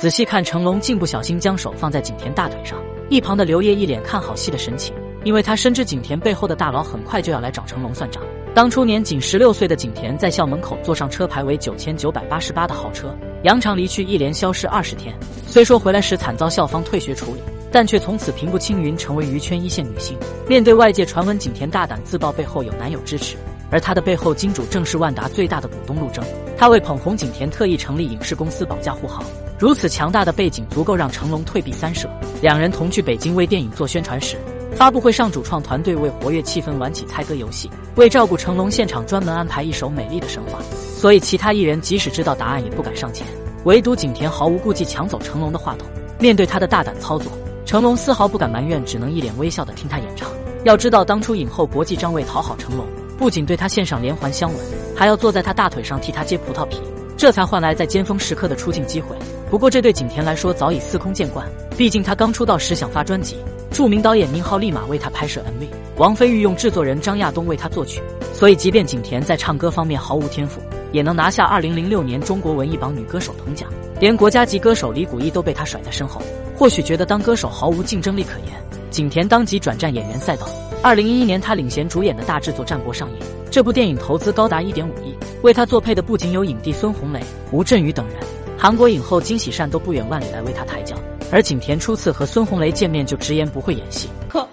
仔细看，成龙竟不小心将手放在景甜大腿上。一旁的刘烨一脸看好戏的神情，因为他深知景甜背后的大佬很快就要来找成龙算账。当初年仅十六岁的景甜在校门口坐上车牌为九千九百八十八的豪车，扬长离去，一连消失二十天。虽说回来时惨遭校方退学处理，但却从此平步青云，成为娱圈一线女星。面对外界传闻，景甜大胆自曝背后有男友支持，而他的背后金主正是万达最大的股东陆征。他为捧红景甜，特意成立影视公司保驾护航。如此强大的背景，足够让成龙退避三舍。两人同去北京为电影做宣传时，发布会上主创团队为活跃气氛玩起猜歌游戏，为照顾成龙，现场专门安排一首美丽的神话。所以其他艺人即使知道答案也不敢上前，唯独景甜毫无顾忌抢走成龙的话筒。面对他的大胆操作，成龙丝毫不敢埋怨，只能一脸微笑的听他演唱。要知道，当初影后国际张为讨好成龙，不仅对他献上连环香吻，还要坐在他大腿上替他揭葡萄皮。这才换来在尖峰时刻的出镜机会。不过这对景甜来说早已司空见惯，毕竟她刚出道时想发专辑，著名导演宁浩立马为她拍摄 MV，王菲御用制作人张亚东为她作曲。所以即便景甜在唱歌方面毫无天赋，也能拿下2006年中国文艺榜女歌手铜奖，连国家级歌手李谷一都被她甩在身后。或许觉得当歌手毫无竞争力可言，景甜当即转战演员赛道。2011年，他领衔主演的大制作《战国》上映。这部电影投资高达一点五亿，为他作配的不仅有影帝孙红雷、吴镇宇等人，韩国影后金喜善都不远万里来为他抬轿。而景甜初次和孙红雷见面就直言不会演戏，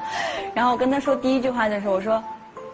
然后我跟他说第一句话的时候，我说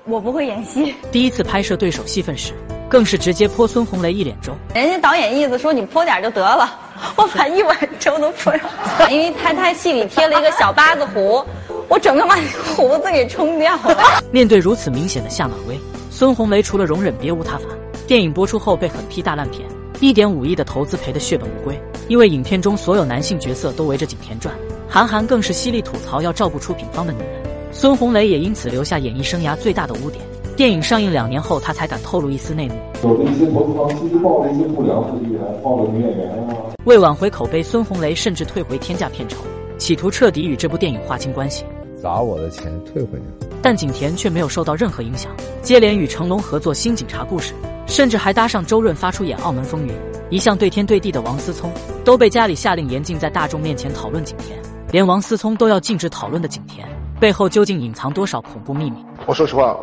我不会演戏。第一次拍摄对手戏份时，更是直接泼孙红雷一脸粥。人家导演意思说你泼点就得了，我把一碗粥都泼上，因为他他戏里贴了一个小八字胡，我整个把胡子给冲掉了。面对如此明显的下马威。孙红雷除了容忍，别无他法。电影播出后被狠批大烂片，一点五亿的投资赔得血本无归。因为影片中所有男性角色都围着景甜转，韩寒更是犀利吐槽要照顾出品方的女人。孙红雷也因此留下演艺生涯最大的污点。电影上映两年后，他才敢透露一丝内幕。有一些投资方其实抱着一些不良资金来抱着女演员啊。为挽回口碑，孙红雷甚至退回天价片酬，企图彻底与这部电影划清关系。砸我的钱退回去。但景甜却没有受到任何影响，接连与成龙合作《新警察故事》，甚至还搭上周润发出演《澳门风云》。一向对天对地的王思聪，都被家里下令严禁在大众面前讨论景甜。连王思聪都要禁止讨论的景甜，背后究竟隐藏多少恐怖秘密？我说实话，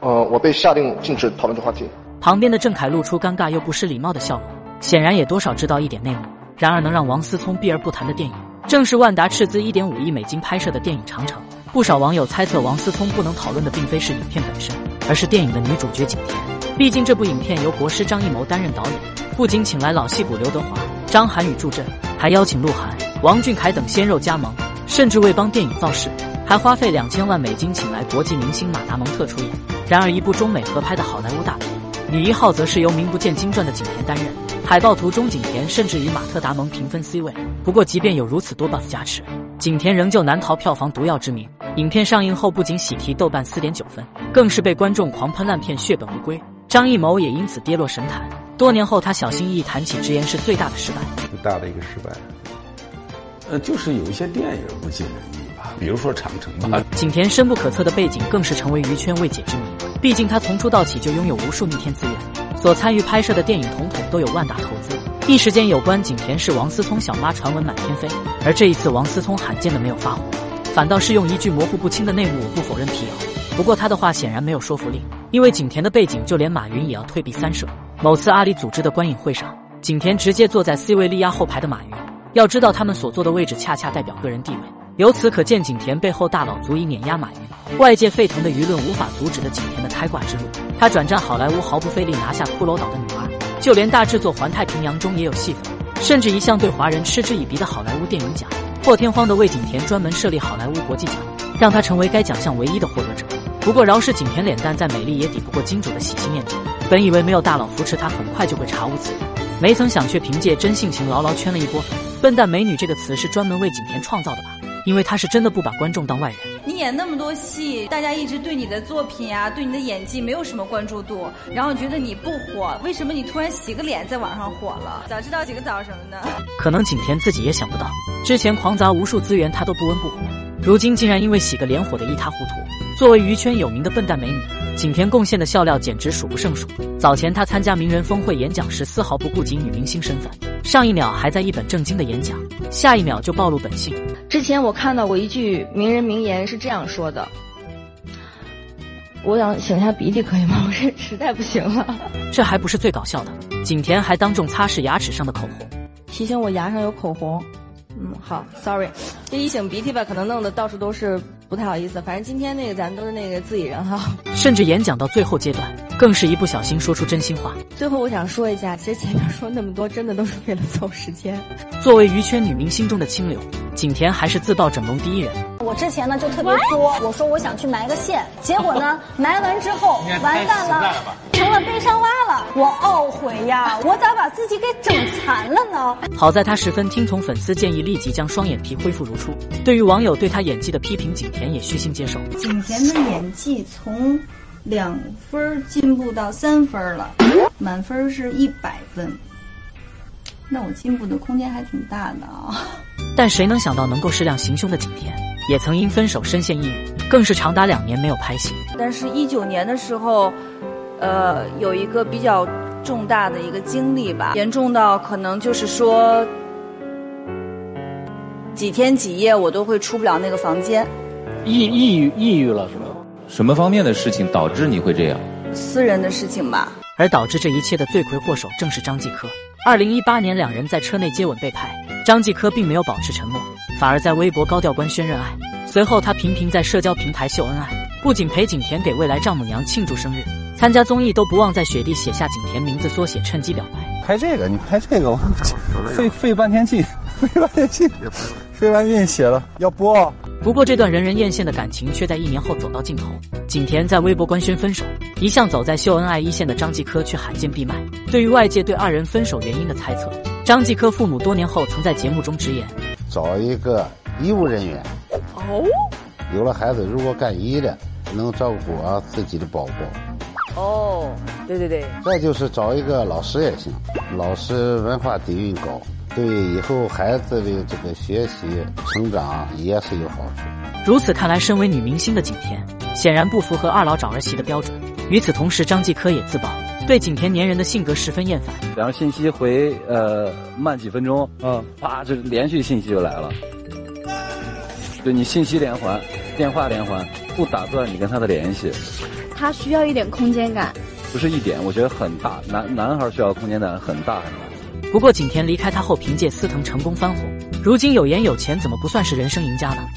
呃，我被下令禁止讨论这话题。旁边的郑恺露出尴尬又不失礼貌的笑容，显然也多少知道一点内幕。然而，能让王思聪避而不谈的电影，正是万达斥资一点五亿美金拍摄的电影《长城》。不少网友猜测，王思聪不能讨论的并非是影片本身，而是电影的女主角景甜。毕竟这部影片由国师张艺谋担任导演，不仅请来老戏骨刘德华、张涵予助阵，还邀请鹿晗、王俊凯等鲜肉加盟，甚至为帮电影造势，还花费两千万美金请来国际明星马达蒙特出演。然而，一部中美合拍的好莱坞大片，女一号则是由名不见经传的景甜担任。海报图中，景甜甚至与马特·达蒙平分 C 位。不过，即便有如此多 buff 加持，景甜仍旧难逃票房毒药之名。影片上映后，不仅喜提豆瓣四点九分，更是被观众狂喷烂片，血本无归。张艺谋也因此跌落神坛。多年后，他小心翼翼谈起，直言是最大的失败。最大的一个失败，呃，就是有一些电影不尽人意吧，比如说《长城》吧。景甜深不可测的背景，更是成为娱圈未解之谜。毕竟他从出道起就拥有无数逆天资源，所参与拍摄的电影统统都有万达投资。一时间，有关景甜是王思聪小妈传闻满天飞。而这一次，王思聪罕见的没有发火。反倒是用一句模糊不清的内幕，我不否认辟谣。不过他的话显然没有说服力，因为景甜的背景就连马云也要退避三舍。某次阿里组织的观影会上，景甜直接坐在 C 位力压后排的马云。要知道他们所坐的位置恰恰代表个人地位，由此可见景甜背后大佬足以碾压马云。外界沸腾的舆论无法阻止的景甜的开挂之路。他转战好莱坞毫不费力拿下骷髅岛的女二，就连大制作环太平洋中也有戏份，甚至一向对华人嗤之以鼻的好莱坞电影奖。破天荒的为景甜专门设立好莱坞国际奖，让她成为该奖项唯一的获得者。不过饶是景甜脸蛋再美丽，也抵不过金主的喜新厌旧。本以为没有大佬扶持，她很快就会查无此人，没曾想却凭借真性情牢牢圈了一波粉。笨蛋美女这个词是专门为景甜创造的吧？因为她是真的不把观众当外人。你演那么多戏，大家一直对你的作品啊，对你的演技没有什么关注度，然后觉得你不火，为什么你突然洗个脸在网上火了？早知道洗个澡什么的。可能景甜自己也想不到。之前狂砸无数资源，她都不温不火，如今竟然因为洗个脸火得一塌糊涂。作为娱圈有名的笨蛋美女，景甜贡献的笑料简直数不胜数。早前她参加名人峰会演讲时，丝毫不顾及女明星身份，上一秒还在一本正经的演讲，下一秒就暴露本性。之前我看到过一句名人名言是这样说的：“我想擤下鼻涕可以吗？我是实在不行了。”这还不是最搞笑的，景甜还当众擦拭牙齿上的口红，提醒我牙上有口红。嗯，好，sorry，这一擤鼻涕吧，可能弄得到处都是，不太好意思。反正今天那个咱都是那个自己人哈。甚至演讲到最后阶段，更是一不小心说出真心话。最后我想说一下，其实前面说那么多，真的都是为了凑时间。作为娱圈女明星中的清流，景甜还是自曝整容第一人。我之前呢就特别作，我说我想去埋个线，结果呢埋完之后完蛋了，成了悲伤蛙了，我懊悔呀，我咋把自己给整残了呢？好在她十分听从粉丝建议，立即将双眼皮恢复如初。对于网友对她演技的批评，景甜也虚心接受。景甜的演技从两分进步到三分了，满分是一百分，那我进步的空间还挺大的啊。但谁能想到能够适量行凶的景甜？也曾因分手深陷抑郁，更是长达两年没有拍戏。但是，一九年的时候，呃，有一个比较重大的一个经历吧，严重到可能就是说，几天几夜我都会出不了那个房间。抑抑郁抑郁了是吧？什么方面的事情导致你会这样？私人的事情吧。而导致这一切的罪魁祸首正是张继科。二零一八年，两人在车内接吻被拍，张继科并没有保持沉默。反而在微博高调官宣认爱，随后他频频在社交平台秀恩爱，不仅陪景甜给未来丈母娘庆祝生日，参加综艺都不忘在雪地写下景甜名字缩写，趁机表白。拍这个，你拍这个，我 费费半天劲，费半天劲，费半天劲写了要播。不过这段人人艳羡的感情却在一年后走到尽头，景甜在微博官宣分手，一向走在秀恩爱一线的张继科却罕见闭麦。对于外界对二人分手原因的猜测，张继科父母多年后曾在节目中直言。找一个医务人员哦，有了孩子，如果干医的，能照顾好自己的宝宝。哦，对对对。再就是找一个老师也行，老师文化底蕴高，对以后孩子的这个学习成长也是有好处。如此看来，身为女明星的景甜，显然不符合二老找儿媳的标准。与此同时，张继科也自曝对景甜粘人的性格十分厌烦，然后信息回呃慢几分钟，嗯，啪，这连续信息就来了，对你信息连环，电话连环，不打断你跟他的联系。他需要一点空间感，不是一点，我觉得很大。男男孩需要空间感很大很大。不过景甜离开他后，凭借司藤成功翻红，如今有颜有钱，怎么不算是人生赢家呢？